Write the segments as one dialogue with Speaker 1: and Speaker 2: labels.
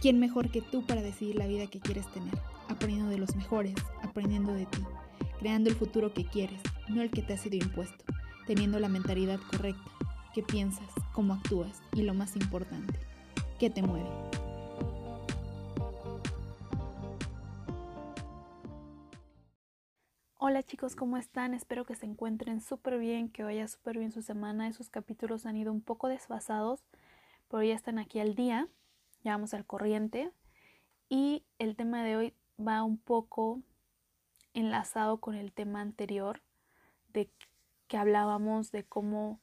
Speaker 1: ¿Quién mejor que tú para decidir la vida que quieres tener? Aprendiendo de los mejores, aprendiendo de ti, creando el futuro que quieres, no el que te ha sido impuesto, teniendo la mentalidad correcta, qué piensas, cómo actúas y lo más importante, qué te mueve.
Speaker 2: Hola chicos, ¿cómo están? Espero que se encuentren súper bien, que vaya súper bien su semana. Esos capítulos han ido un poco desfasados, pero ya están aquí al día ya vamos al corriente. Y el tema de hoy va un poco enlazado con el tema anterior de que hablábamos de cómo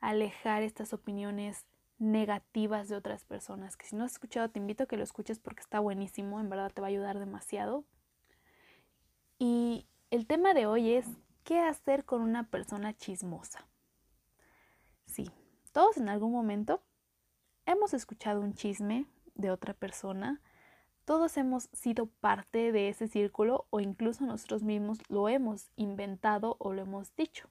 Speaker 2: alejar estas opiniones negativas de otras personas. Que si no has escuchado, te invito a que lo escuches porque está buenísimo, en verdad te va a ayudar demasiado. Y el tema de hoy es qué hacer con una persona chismosa. Sí, todos en algún momento hemos escuchado un chisme de otra persona, todos hemos sido parte de ese círculo o incluso nosotros mismos lo hemos inventado o lo hemos dicho.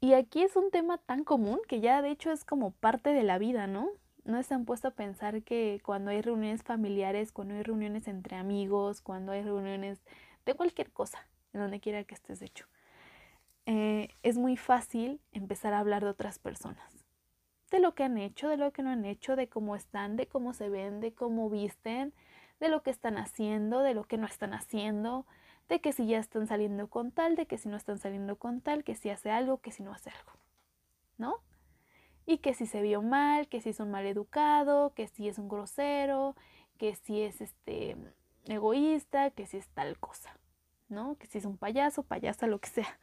Speaker 2: Y aquí es un tema tan común que ya de hecho es como parte de la vida, ¿no? No han puesto a pensar que cuando hay reuniones familiares, cuando hay reuniones entre amigos, cuando hay reuniones de cualquier cosa, en donde quiera que estés hecho, eh, es muy fácil empezar a hablar de otras personas de lo que han hecho, de lo que no han hecho, de cómo están, de cómo se ven, de cómo visten, de lo que están haciendo, de lo que no están haciendo, de que si ya están saliendo con tal, de que si no están saliendo con tal, que si hace algo, que si no hace algo, ¿no? Y que si se vio mal, que si es un mal educado, que si es un grosero, que si es este egoísta, que si es tal cosa, ¿no? Que si es un payaso, payasa, lo que sea.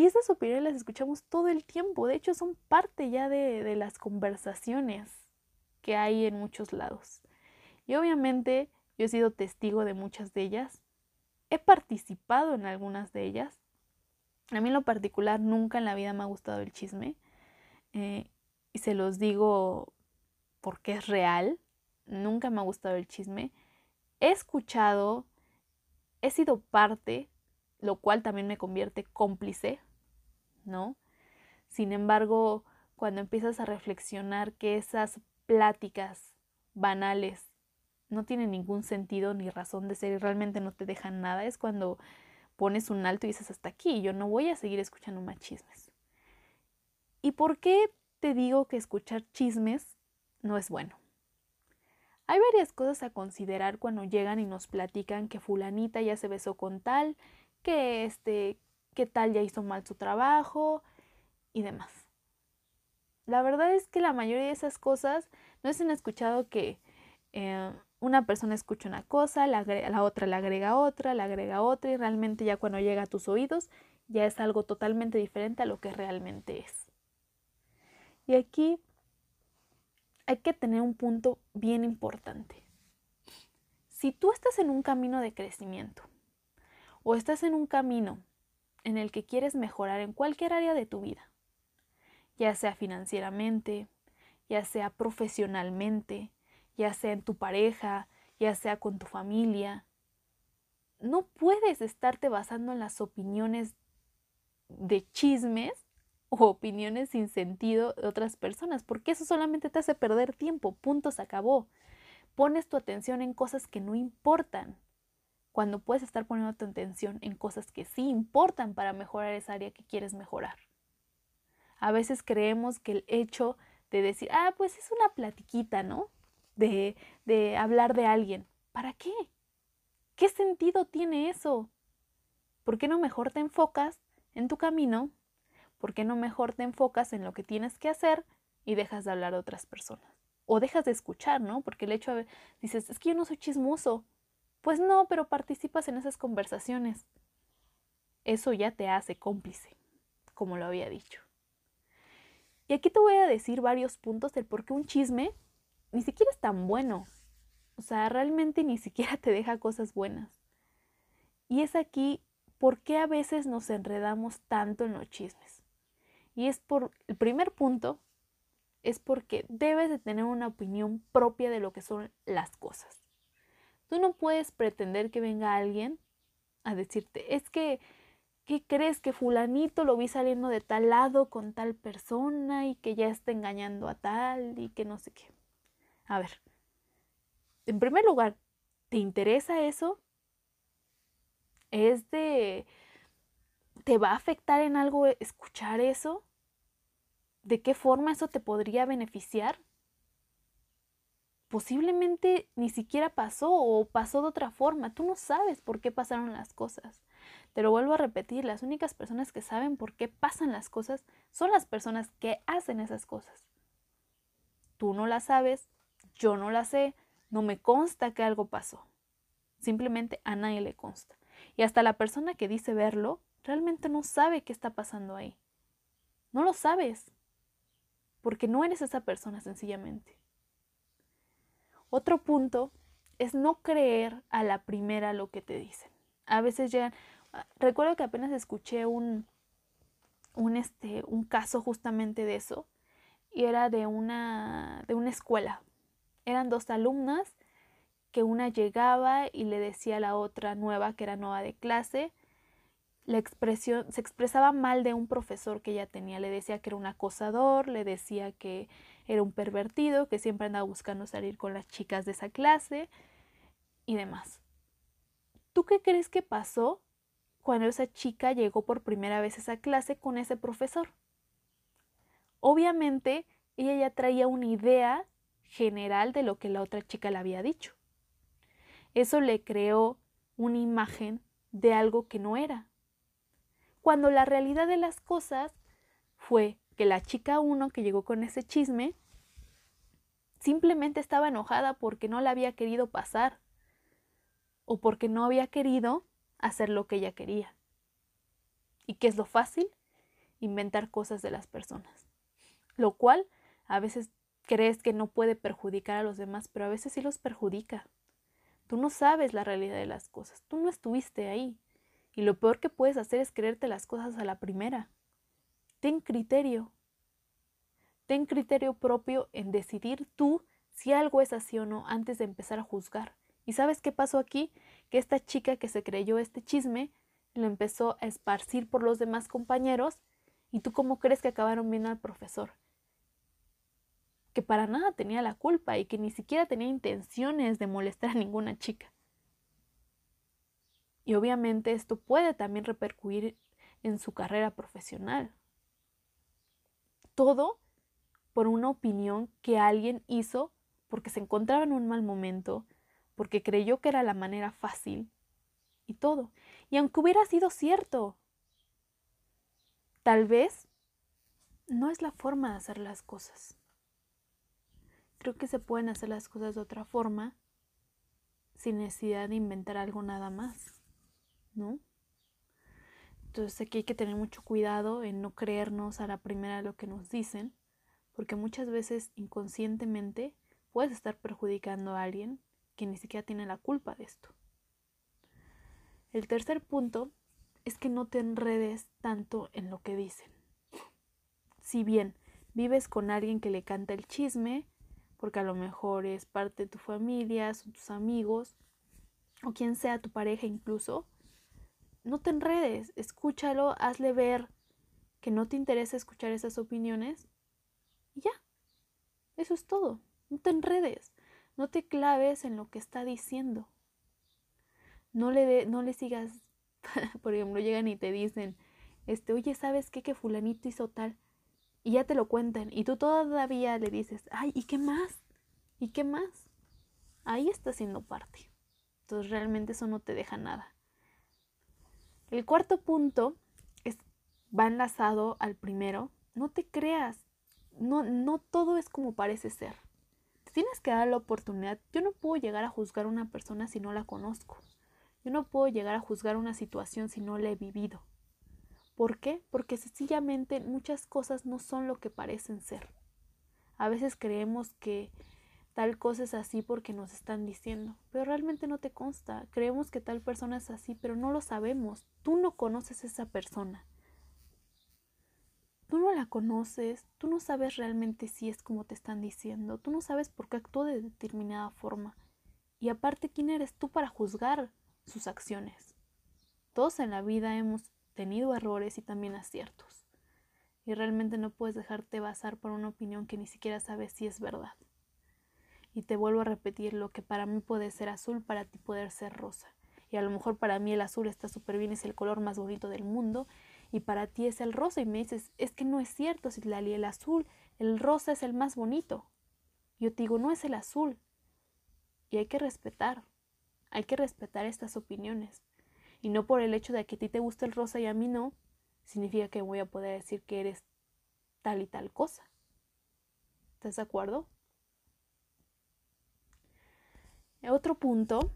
Speaker 2: Y esas opiniones las escuchamos todo el tiempo, de hecho son parte ya de, las conversaciones que hay en muchos lados. Y obviamente yo he sido testigo de muchas de ellas, he participado en algunas de ellas. A mí lo particular nunca en la vida me ha gustado el chisme. Eh, y se los digo porque es real. Nunca me ha gustado el chisme. He escuchado, he sido parte, lo cual también me convierte cómplice ¿no? Sin embargo, cuando empiezas a reflexionar que esas pláticas banales no tienen ningún sentido ni razón de ser y realmente no te dejan nada, es cuando pones un alto y dices hasta aquí, yo no voy a seguir escuchando más chismes. ¿Y por qué te digo que escuchar chismes no es bueno? Hay varias cosas a considerar cuando llegan y nos platican que fulanita ya se besó con tal, que este qué tal ya hizo mal su trabajo y demás. La verdad es que la mayoría de esas cosas no se han escuchado que eh, una persona escucha una cosa, la, la otra le agrega otra, le agrega otra y realmente ya cuando llega a tus oídos ya es algo totalmente diferente a lo que realmente es. Y aquí hay que tener un punto bien importante. Si tú estás en un camino de crecimiento o estás en un camino en el que quieres mejorar en cualquier área de tu vida, ya sea financieramente, ya sea profesionalmente, ya sea en tu pareja, ya sea con tu familia. No puedes estarte basando en las opiniones de chismes o opiniones sin sentido de otras personas, porque eso solamente te hace perder tiempo, punto, se acabó. Pones tu atención en cosas que no importan, cuando puedes estar poniendo tu atención en cosas que sí importan para mejorar esa área que quieres mejorar. A veces creemos que el hecho de decir, ah, pues es una platiquita, ¿no? De, de hablar de alguien. ¿Para qué? ¿Qué sentido tiene eso? ¿Por qué no mejor te enfocas en tu camino? ¿Por qué no mejor te enfocas en lo que tienes que hacer y dejas de hablar de otras personas? O dejas de escuchar, ¿no? Porque el hecho de, dices, es que yo no soy chismoso, pues no, pero participas en esas conversaciones. Eso ya te hace cómplice, como lo había dicho. Y aquí te voy a decir varios puntos del por qué un chisme ni siquiera es tan bueno. O sea, realmente ni siquiera te deja cosas buenas. Y es aquí por qué a veces nos enredamos tanto en los chismes. Y es por el primer punto es porque debes de tener una opinión propia de lo que son las cosas. Tú no puedes pretender que venga alguien a decirte, es que, ¿qué crees que fulanito lo vi saliendo de tal lado con tal persona y que ya está engañando a tal y que no sé qué? A ver, en primer lugar, ¿te interesa eso? ¿Es de... ¿Te va a afectar en algo escuchar eso? ¿De qué forma eso te podría beneficiar? Posiblemente ni siquiera pasó o pasó de otra forma. Tú no sabes por qué pasaron las cosas. Te lo vuelvo a repetir, las únicas personas que saben por qué pasan las cosas son las personas que hacen esas cosas. Tú no las sabes, yo no la sé, no me consta que algo pasó. Simplemente a nadie le consta. Y hasta la persona que dice verlo realmente no sabe qué está pasando ahí. No lo sabes. Porque no eres esa persona sencillamente. Otro punto es no creer a la primera lo que te dicen. A veces llegan, recuerdo que apenas escuché un, un, este, un caso justamente de eso y era de una, de una escuela. Eran dos alumnas que una llegaba y le decía a la otra nueva, que era nueva de clase, la expresión, se expresaba mal de un profesor que ella tenía, le decía que era un acosador, le decía que era un pervertido, que siempre andaba buscando salir con las chicas de esa clase y demás. ¿Tú qué crees que pasó cuando esa chica llegó por primera vez a esa clase con ese profesor? Obviamente, ella ya traía una idea general de lo que la otra chica le había dicho. Eso le creó una imagen de algo que no era. Cuando la realidad de las cosas fue que la chica uno que llegó con ese chisme simplemente estaba enojada porque no la había querido pasar o porque no había querido hacer lo que ella quería. ¿Y qué es lo fácil? Inventar cosas de las personas. Lo cual a veces crees que no puede perjudicar a los demás, pero a veces sí los perjudica. Tú no sabes la realidad de las cosas, tú no estuviste ahí. Y lo peor que puedes hacer es creerte las cosas a la primera. Ten criterio. Ten criterio propio en decidir tú si algo es así o no antes de empezar a juzgar. ¿Y sabes qué pasó aquí? Que esta chica que se creyó este chisme lo empezó a esparcir por los demás compañeros y tú cómo crees que acabaron viendo al profesor que para nada tenía la culpa y que ni siquiera tenía intenciones de molestar a ninguna chica. Y obviamente esto puede también repercutir en su carrera profesional. Todo por una opinión que alguien hizo porque se encontraba en un mal momento, porque creyó que era la manera fácil y todo. Y aunque hubiera sido cierto, tal vez no es la forma de hacer las cosas creo que se pueden hacer las cosas de otra forma sin necesidad de inventar algo nada más, ¿no? Entonces aquí hay que tener mucho cuidado en no creernos a la primera lo que nos dicen, porque muchas veces inconscientemente puedes estar perjudicando a alguien que ni siquiera tiene la culpa de esto. El tercer punto es que no te enredes tanto en lo que dicen. Si bien vives con alguien que le canta el chisme, porque a lo mejor es parte de tu familia, son tus amigos o quien sea tu pareja incluso, no te enredes, escúchalo, hazle ver que no te interesa escuchar esas opiniones y ya, eso es todo, no te enredes, no te claves en lo que está diciendo, no le, no le sigas, por ejemplo, llegan y te dicen, este, oye, ¿sabes qué? Que fulanito hizo tal y ya te lo cuentan y tú todavía le dices, ay, ¿y qué más? ¿Y qué más? Ahí está siendo parte. Entonces realmente eso no te deja nada. El cuarto punto es, va enlazado al primero. No te creas. No, no todo es como parece ser. tienes que dar la oportunidad. Yo no puedo llegar a juzgar una persona si no la conozco. Yo no puedo llegar a juzgar una situación si no la he vivido. ¿Por qué? Porque sencillamente muchas cosas no son lo que parecen ser. A veces creemos que tal cosa es así porque nos están diciendo, pero realmente no te consta. Creemos que tal persona es así, pero no lo sabemos. Tú no conoces esa persona. Tú no la conoces, tú no sabes realmente si es como te están diciendo, tú no sabes por qué actuó de determinada forma. Y aparte, ¿quién eres tú para juzgar sus acciones? Todos en la vida hemos tenido errores y también aciertos. Y realmente no puedes dejarte basar por una opinión que ni siquiera sabes si es verdad. Y te vuelvo a repetir, lo que para mí puede ser azul, para ti puede ser rosa. Y a lo mejor para mí el azul está súper bien, es el color más bonito del mundo. Y para ti es el rosa. Y me dices, es que no es cierto, Citlali, el azul, el rosa es el más bonito. Yo te digo, no es el azul. Y hay que respetar. Hay que respetar estas opiniones. Y no por el hecho de que a ti te guste el rosa y a mí no, significa que voy a poder decir que eres tal y tal cosa. ¿Estás de acuerdo? Otro punto,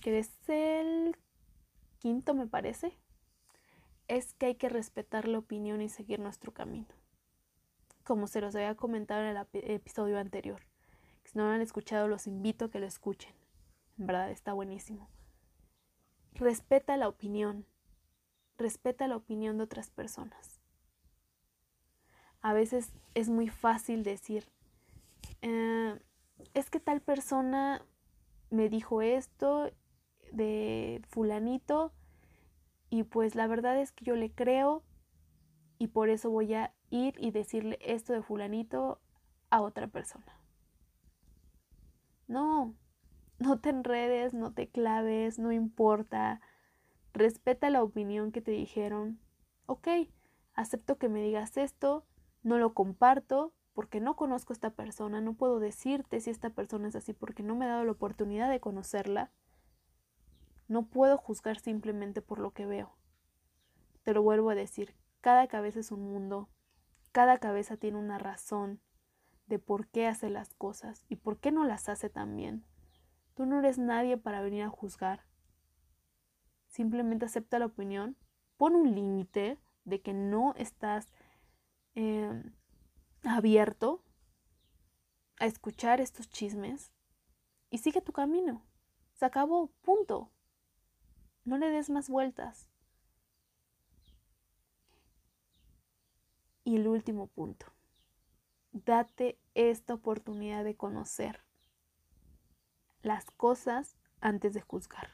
Speaker 2: que es el quinto me parece, es que hay que respetar la opinión y seguir nuestro camino. Como se los había comentado en el episodio anterior. Si no lo han escuchado, los invito a que lo escuchen. En verdad está buenísimo. Respeta la opinión. Respeta la opinión de otras personas. A veces es muy fácil decir, eh, es que tal persona me dijo esto de fulanito y pues la verdad es que yo le creo y por eso voy a ir y decirle esto de fulanito a otra persona. No, no te enredes, no te claves, no importa. Respeta la opinión que te dijeron. Ok, acepto que me digas esto, no lo comparto porque no conozco a esta persona, no puedo decirte si esta persona es así porque no me he dado la oportunidad de conocerla. No puedo juzgar simplemente por lo que veo. Te lo vuelvo a decir, cada cabeza es un mundo, cada cabeza tiene una razón de por qué hace las cosas y por qué no las hace tan bien. Tú no eres nadie para venir a juzgar. Simplemente acepta la opinión, pon un límite de que no estás em, abierto a escuchar estos chismes y sigue tu camino. Se acabó, punto. No le des más vueltas. Y el último punto. Date esta oportunidad de conocer las cosas antes de juzgar.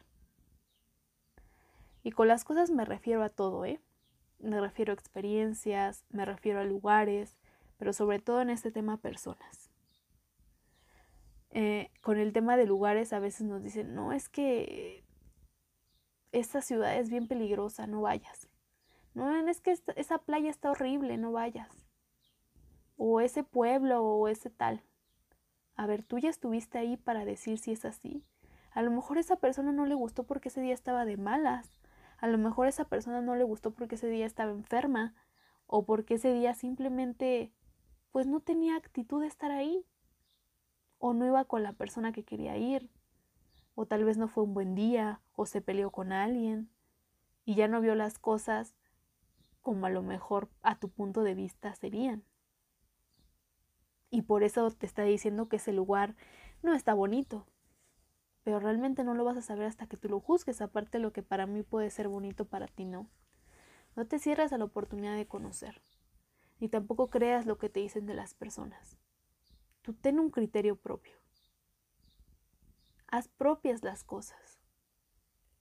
Speaker 2: Y con las cosas me refiero a todo, ¿eh? Me refiero a experiencias, me refiero a lugares, pero sobre todo en este tema personas. Eh, con el tema de lugares a veces nos dicen, no, es que esta ciudad es bien peligrosa, no vayas. No, es que esa playa está horrible, no vayas. O ese pueblo o ese tal. A ver, tú ya estuviste ahí para decir si es así. A lo mejor esa persona no le gustó porque ese día estaba de malas. A lo mejor esa persona no le gustó porque ese día estaba enferma. O porque ese día simplemente pues no tenía actitud de estar ahí. O no iba con la persona que quería ir. O tal vez no fue un buen día. O se peleó con alguien. Y ya no vio las cosas como a lo mejor a tu punto de vista serían y por eso te está diciendo que ese lugar no está bonito. Pero realmente no lo vas a saber hasta que tú lo juzgues, aparte de lo que para mí puede ser bonito, para ti no. No te cierres a la oportunidad de conocer, ni tampoco creas lo que te dicen de las personas. Tú ten un criterio propio. Haz propias las cosas,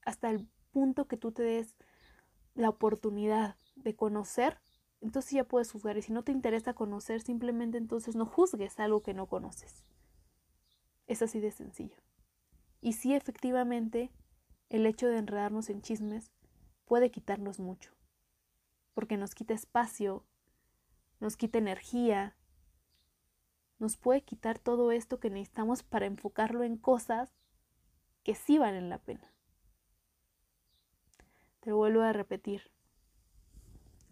Speaker 2: hasta el punto que tú te des la oportunidad de conocer entonces ya puedes juzgar. Y si no te interesa conocer, simplemente entonces no juzgues algo que no conoces. Es así de sencillo. Y sí, efectivamente, el hecho de enredarnos en chismes puede quitarnos mucho. Porque nos quita espacio, nos quita energía, nos puede quitar todo esto que necesitamos para enfocarlo en cosas que sí valen la pena. Te vuelvo a repetir,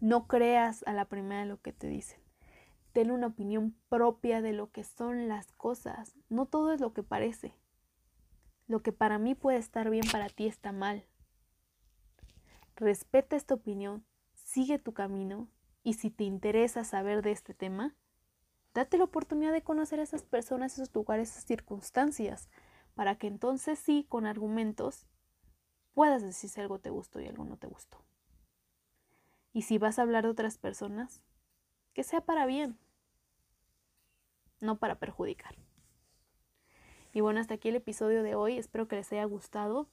Speaker 2: no creas a la primera lo que te dicen. Ten una opinión propia de lo que son las cosas. No todo es lo que parece. Lo que para mí puede estar bien, para ti está mal. Respeta esta opinión, sigue tu camino y si te interesa saber de este tema, date la oportunidad de conocer a esas personas, esos lugares, esas circunstancias, para que entonces sí, con argumentos, puedas decir si algo te gustó y algo no te gustó. Y si vas a hablar de otras personas, que sea para bien, no para perjudicar. Y bueno, hasta aquí el episodio de hoy. Espero que les haya gustado.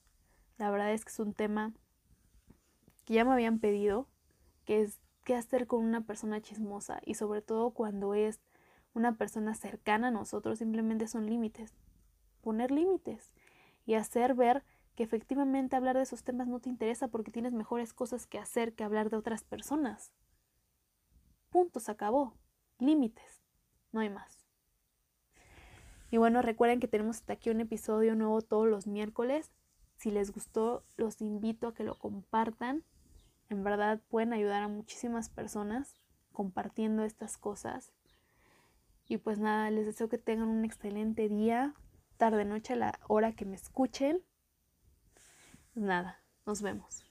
Speaker 2: La verdad es que es un tema que ya me habían pedido, que es qué hacer con una persona chismosa y sobre todo cuando es una persona cercana a nosotros, simplemente son límites. poner límites y hacer ver que efectivamente hablar de esos temas no te interesa porque tienes mejores cosas que hacer que hablar de otras personas. Punto, se acabó. Límites. No hay más. Y bueno, recuerden que tenemos hasta aquí un episodio nuevo todos los miércoles. Si les gustó, los invito a que lo compartan. En verdad pueden ayudar a muchísimas personas compartiendo estas cosas. Y pues nada, les deseo que tengan un excelente día, tarde, noche, a la hora que me escuchen. Nada, nos vemos.